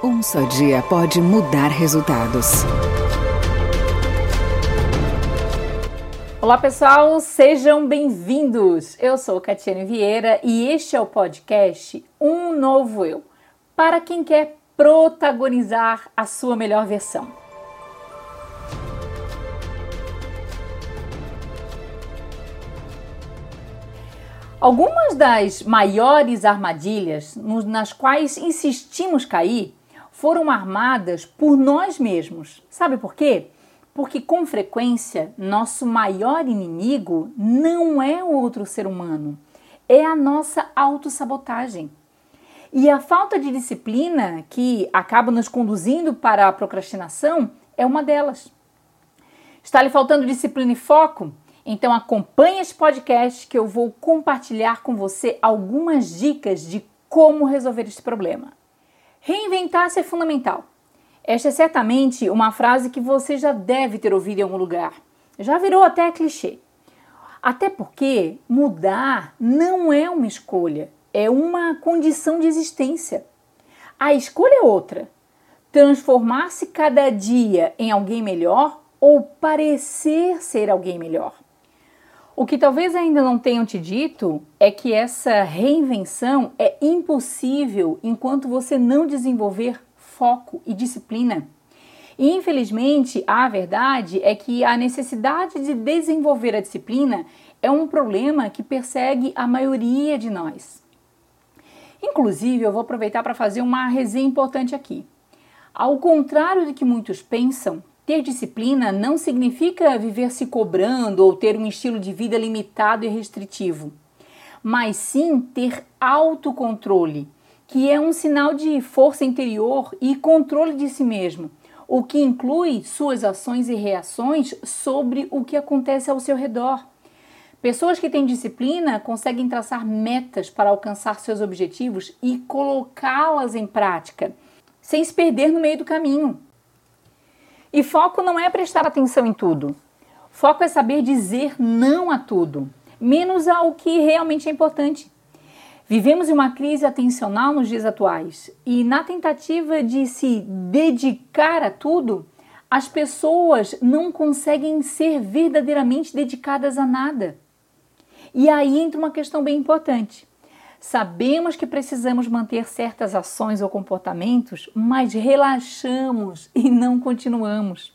Um só dia pode mudar resultados. Olá pessoal, sejam bem-vindos. Eu sou Catiane Vieira e este é o podcast Um Novo Eu para quem quer protagonizar a sua melhor versão. Algumas das maiores armadilhas nas quais insistimos cair foram armadas por nós mesmos. Sabe por quê? Porque com frequência nosso maior inimigo não é o outro ser humano, é a nossa autossabotagem. E a falta de disciplina que acaba nos conduzindo para a procrastinação é uma delas. Está lhe faltando disciplina e foco? Então acompanhe este podcast que eu vou compartilhar com você algumas dicas de como resolver este problema. Reinventar-se é fundamental. Esta é certamente uma frase que você já deve ter ouvido em algum lugar. Já virou até clichê. Até porque mudar não é uma escolha, é uma condição de existência. A escolha é outra: transformar-se cada dia em alguém melhor ou parecer ser alguém melhor. O que talvez ainda não tenham te dito é que essa reinvenção é impossível enquanto você não desenvolver foco e disciplina. E infelizmente, a verdade é que a necessidade de desenvolver a disciplina é um problema que persegue a maioria de nós. Inclusive, eu vou aproveitar para fazer uma resenha importante aqui. Ao contrário do que muitos pensam, ter disciplina não significa viver se cobrando ou ter um estilo de vida limitado e restritivo, mas sim ter autocontrole, que é um sinal de força interior e controle de si mesmo, o que inclui suas ações e reações sobre o que acontece ao seu redor. Pessoas que têm disciplina conseguem traçar metas para alcançar seus objetivos e colocá-las em prática, sem se perder no meio do caminho. E foco não é prestar atenção em tudo. Foco é saber dizer não a tudo, menos ao que realmente é importante. Vivemos em uma crise atencional nos dias atuais e, na tentativa de se dedicar a tudo, as pessoas não conseguem ser verdadeiramente dedicadas a nada. E aí entra uma questão bem importante. Sabemos que precisamos manter certas ações ou comportamentos, mas relaxamos e não continuamos.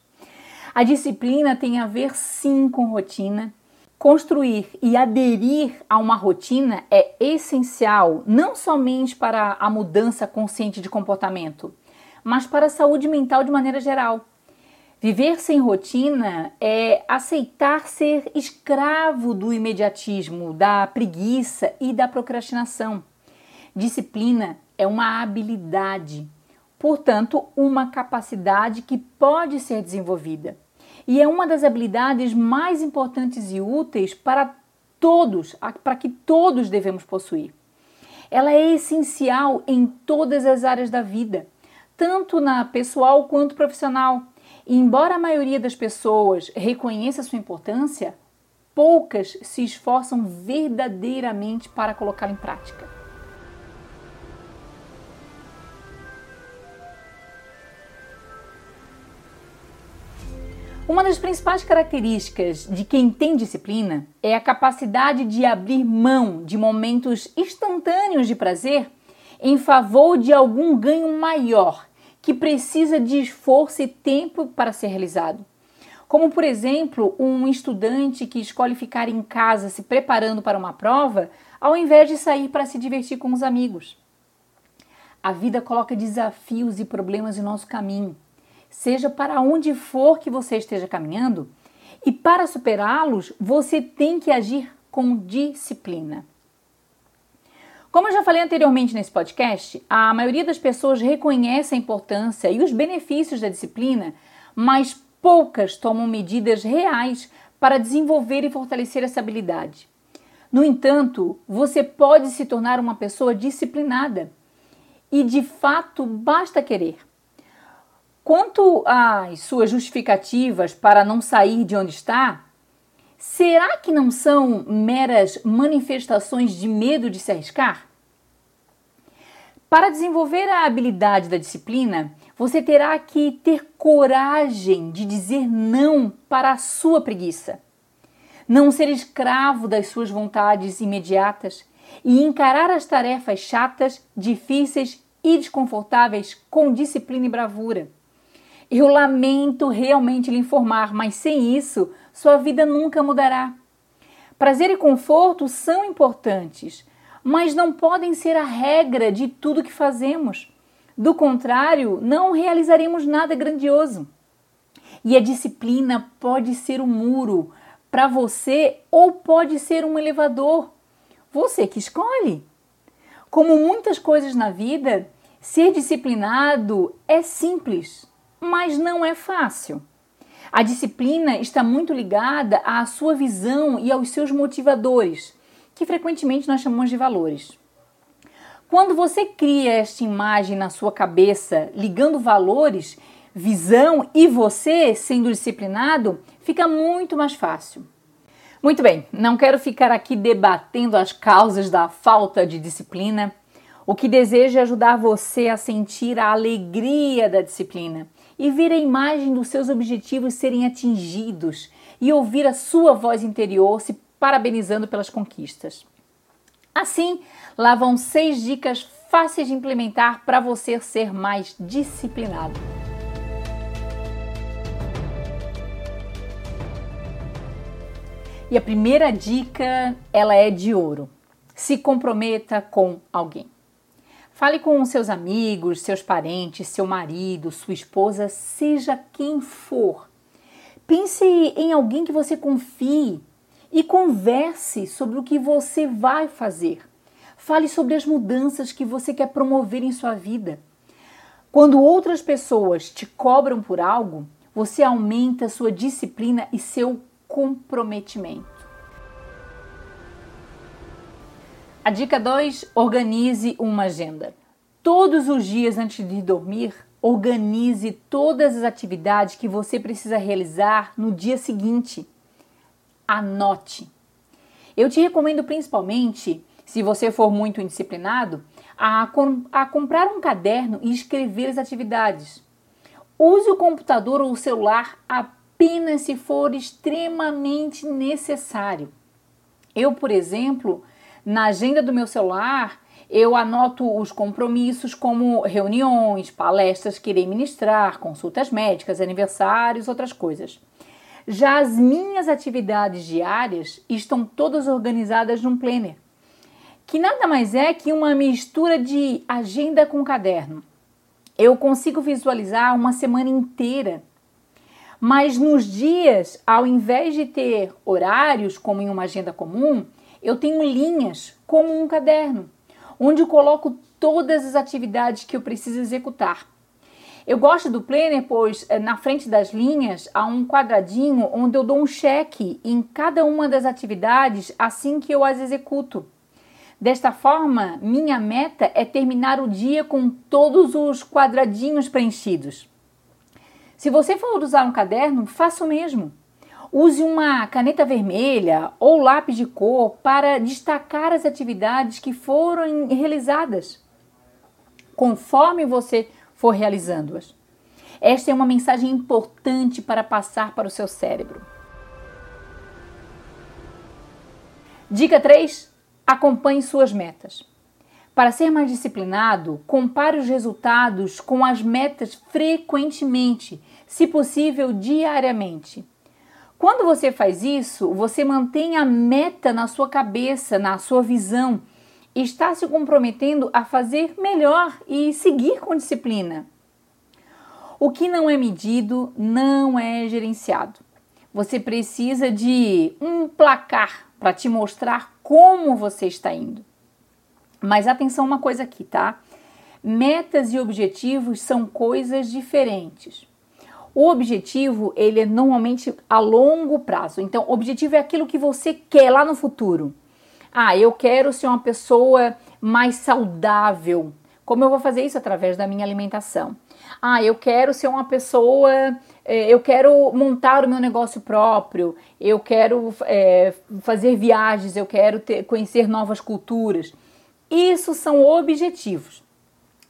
A disciplina tem a ver sim com rotina. Construir e aderir a uma rotina é essencial não somente para a mudança consciente de comportamento, mas para a saúde mental de maneira geral. Viver sem rotina é aceitar ser escravo do imediatismo, da preguiça e da procrastinação. Disciplina é uma habilidade, portanto, uma capacidade que pode ser desenvolvida. E é uma das habilidades mais importantes e úteis para todos, para que todos devemos possuir. Ela é essencial em todas as áreas da vida, tanto na pessoal quanto profissional e embora a maioria das pessoas reconheça sua importância, poucas se esforçam verdadeiramente para colocá-la em prática. Uma das principais características de quem tem disciplina é a capacidade de abrir mão de momentos instantâneos de prazer em favor de algum ganho maior que precisa de esforço e tempo para ser realizado. Como, por exemplo, um estudante que escolhe ficar em casa se preparando para uma prova, ao invés de sair para se divertir com os amigos. A vida coloca desafios e problemas em nosso caminho, seja para onde for que você esteja caminhando, e para superá-los, você tem que agir com disciplina. Como eu já falei anteriormente nesse podcast, a maioria das pessoas reconhece a importância e os benefícios da disciplina, mas poucas tomam medidas reais para desenvolver e fortalecer essa habilidade. No entanto, você pode se tornar uma pessoa disciplinada e de fato basta querer. Quanto às suas justificativas para não sair de onde está, Será que não são meras manifestações de medo de se arriscar? Para desenvolver a habilidade da disciplina, você terá que ter coragem de dizer não para a sua preguiça. Não ser escravo das suas vontades imediatas e encarar as tarefas chatas, difíceis e desconfortáveis com disciplina e bravura. Eu lamento realmente lhe informar, mas sem isso, sua vida nunca mudará. Prazer e conforto são importantes, mas não podem ser a regra de tudo que fazemos. Do contrário, não realizaremos nada grandioso. E a disciplina pode ser um muro para você ou pode ser um elevador. Você que escolhe. Como muitas coisas na vida, ser disciplinado é simples, mas não é fácil. A disciplina está muito ligada à sua visão e aos seus motivadores, que frequentemente nós chamamos de valores. Quando você cria esta imagem na sua cabeça, ligando valores, visão e você sendo disciplinado, fica muito mais fácil. Muito bem, não quero ficar aqui debatendo as causas da falta de disciplina. O que desejo é ajudar você a sentir a alegria da disciplina e ver a imagem dos seus objetivos serem atingidos e ouvir a sua voz interior se parabenizando pelas conquistas. Assim, lá vão seis dicas fáceis de implementar para você ser mais disciplinado. E a primeira dica, ela é de ouro. Se comprometa com alguém. Fale com seus amigos, seus parentes, seu marido, sua esposa, seja quem for. Pense em alguém que você confie e converse sobre o que você vai fazer. Fale sobre as mudanças que você quer promover em sua vida. Quando outras pessoas te cobram por algo, você aumenta sua disciplina e seu comprometimento. A dica 2: organize uma agenda. Todos os dias antes de dormir, organize todas as atividades que você precisa realizar no dia seguinte. Anote. Eu te recomendo principalmente, se você for muito indisciplinado, a, a comprar um caderno e escrever as atividades. Use o computador ou o celular apenas se for extremamente necessário. Eu, por exemplo, na agenda do meu celular, eu anoto os compromissos como reuniões, palestras que irei ministrar, consultas médicas, aniversários, outras coisas. Já as minhas atividades diárias estão todas organizadas num planner, que nada mais é que uma mistura de agenda com caderno. Eu consigo visualizar uma semana inteira. Mas nos dias, ao invés de ter horários como em uma agenda comum, eu tenho linhas como um caderno, onde eu coloco todas as atividades que eu preciso executar. Eu gosto do planner, pois eh, na frente das linhas há um quadradinho onde eu dou um cheque em cada uma das atividades assim que eu as executo. Desta forma, minha meta é terminar o dia com todos os quadradinhos preenchidos. Se você for usar um caderno, faça o mesmo. Use uma caneta vermelha ou lápis de cor para destacar as atividades que foram realizadas, conforme você for realizando-as. Esta é uma mensagem importante para passar para o seu cérebro. Dica 3: acompanhe suas metas. Para ser mais disciplinado, compare os resultados com as metas frequentemente, se possível diariamente. Quando você faz isso, você mantém a meta na sua cabeça, na sua visão, está se comprometendo a fazer melhor e seguir com disciplina. O que não é medido não é gerenciado. Você precisa de um placar para te mostrar como você está indo. Mas atenção uma coisa aqui, tá? Metas e objetivos são coisas diferentes. O objetivo, ele é normalmente a longo prazo. Então, o objetivo é aquilo que você quer lá no futuro. Ah, eu quero ser uma pessoa mais saudável. Como eu vou fazer isso através da minha alimentação? Ah, eu quero ser uma pessoa, eh, eu quero montar o meu negócio próprio, eu quero é, fazer viagens, eu quero ter, conhecer novas culturas. Isso são objetivos.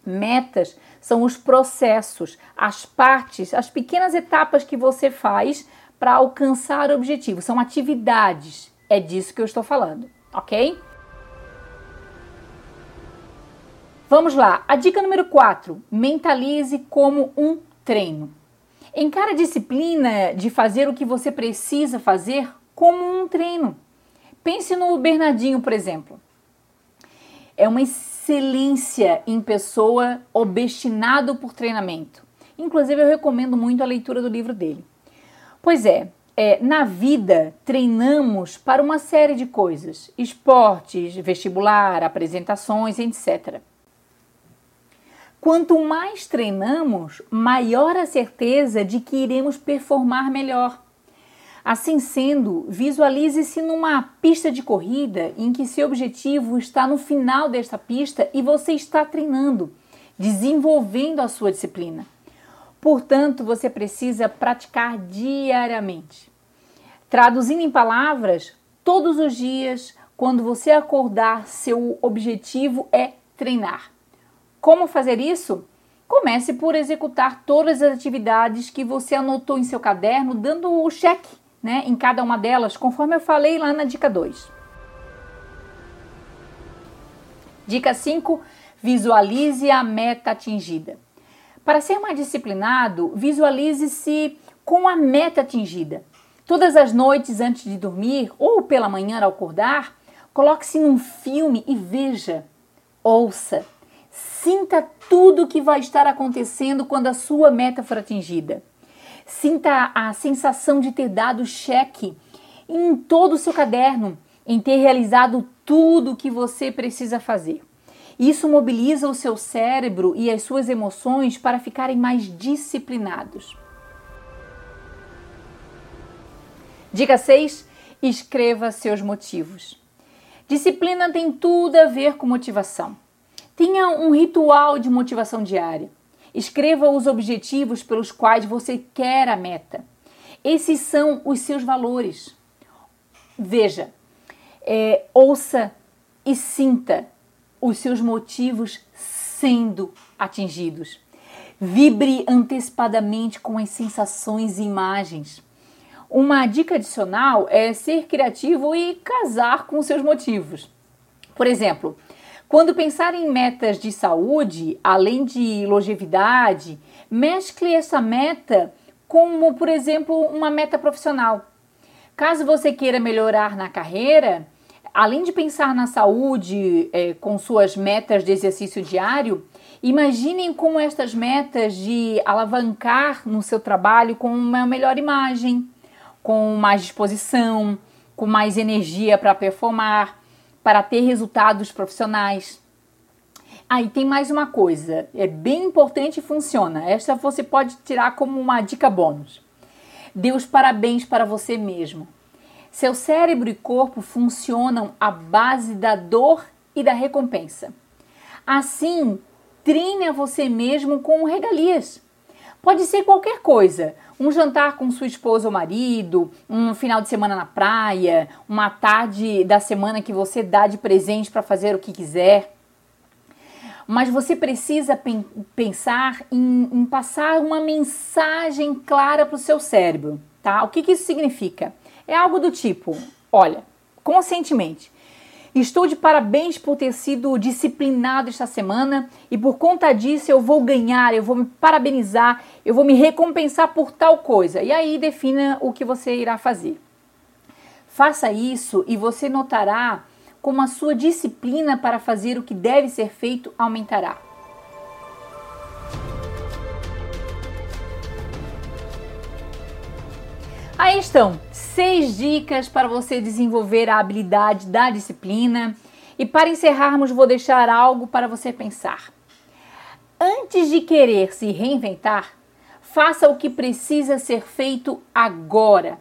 Metas são os processos, as partes, as pequenas etapas que você faz para alcançar o objetivo. São atividades. É disso que eu estou falando, ok? Vamos lá. A dica número 4: mentalize como um treino. Encare a disciplina de fazer o que você precisa fazer como um treino. Pense no Bernardinho, por exemplo. É uma excelência em pessoa obstinado por treinamento. Inclusive, eu recomendo muito a leitura do livro dele. Pois é, é, na vida treinamos para uma série de coisas: esportes, vestibular, apresentações, etc. Quanto mais treinamos, maior a certeza de que iremos performar melhor. Assim sendo, visualize-se numa pista de corrida em que seu objetivo está no final desta pista e você está treinando, desenvolvendo a sua disciplina. Portanto, você precisa praticar diariamente. Traduzindo em palavras, todos os dias, quando você acordar, seu objetivo é treinar. Como fazer isso? Comece por executar todas as atividades que você anotou em seu caderno, dando o cheque né, em cada uma delas, conforme eu falei lá na dica 2. Dica 5: visualize a meta atingida. Para ser mais disciplinado, visualize-se com a meta atingida. Todas as noites antes de dormir ou pela manhã ao acordar, coloque-se num filme e veja, ouça, sinta tudo o que vai estar acontecendo quando a sua meta for atingida. Sinta a sensação de ter dado cheque em todo o seu caderno, em ter realizado tudo o que você precisa fazer. Isso mobiliza o seu cérebro e as suas emoções para ficarem mais disciplinados. Dica 6: escreva seus motivos. Disciplina tem tudo a ver com motivação. Tenha um ritual de motivação diária. Escreva os objetivos pelos quais você quer a meta. Esses são os seus valores. Veja, é, ouça e sinta os seus motivos sendo atingidos. Vibre antecipadamente com as sensações e imagens. Uma dica adicional é ser criativo e casar com seus motivos. Por exemplo, quando pensar em metas de saúde, além de longevidade, mescle essa meta como, por exemplo, uma meta profissional. Caso você queira melhorar na carreira, além de pensar na saúde é, com suas metas de exercício diário, imaginem como estas metas de alavancar no seu trabalho com uma melhor imagem, com mais disposição, com mais energia para performar para ter resultados profissionais. Aí ah, tem mais uma coisa, é bem importante e funciona. Esta você pode tirar como uma dica bônus. Dê os parabéns para você mesmo. Seu cérebro e corpo funcionam à base da dor e da recompensa. Assim, treine a você mesmo com regalias. Pode ser qualquer coisa, um jantar com sua esposa ou marido, um final de semana na praia, uma tarde da semana que você dá de presente para fazer o que quiser. Mas você precisa pen pensar em, em, passar uma mensagem clara para o seu cérebro, tá? O que, que isso significa? É algo do tipo: olha, conscientemente, Estou de parabéns por ter sido disciplinado esta semana e por conta disso eu vou ganhar, eu vou me parabenizar, eu vou me recompensar por tal coisa. E aí defina o que você irá fazer. Faça isso e você notará como a sua disciplina para fazer o que deve ser feito aumentará. Aí estão seis dicas para você desenvolver a habilidade da disciplina. E para encerrarmos, vou deixar algo para você pensar. Antes de querer se reinventar, faça o que precisa ser feito agora.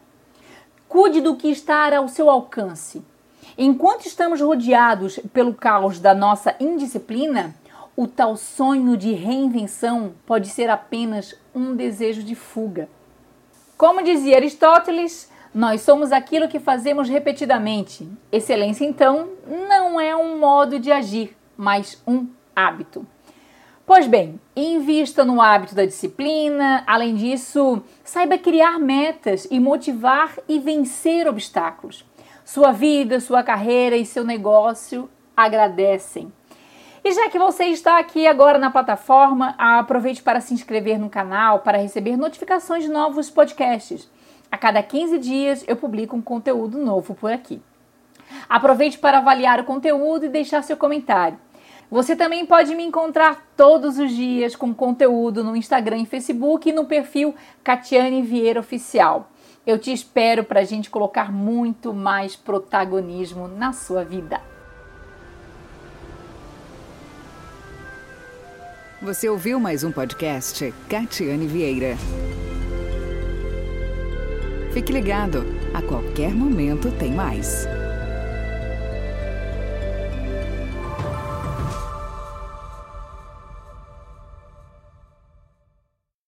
Cuide do que está ao seu alcance. Enquanto estamos rodeados pelo caos da nossa indisciplina, o tal sonho de reinvenção pode ser apenas um desejo de fuga. Como dizia Aristóteles, nós somos aquilo que fazemos repetidamente. Excelência, então, não é um modo de agir, mas um hábito. Pois bem, invista no hábito da disciplina. Além disso, saiba criar metas e motivar e vencer obstáculos. Sua vida, sua carreira e seu negócio agradecem. E já que você está aqui agora na plataforma, aproveite para se inscrever no canal para receber notificações de novos podcasts. A cada 15 dias eu publico um conteúdo novo por aqui. Aproveite para avaliar o conteúdo e deixar seu comentário. Você também pode me encontrar todos os dias com conteúdo no Instagram e Facebook e no perfil Catiane Vieira Oficial. Eu te espero para a gente colocar muito mais protagonismo na sua vida. Você ouviu mais um podcast Catiane Vieira. Fique ligado, a qualquer momento tem mais.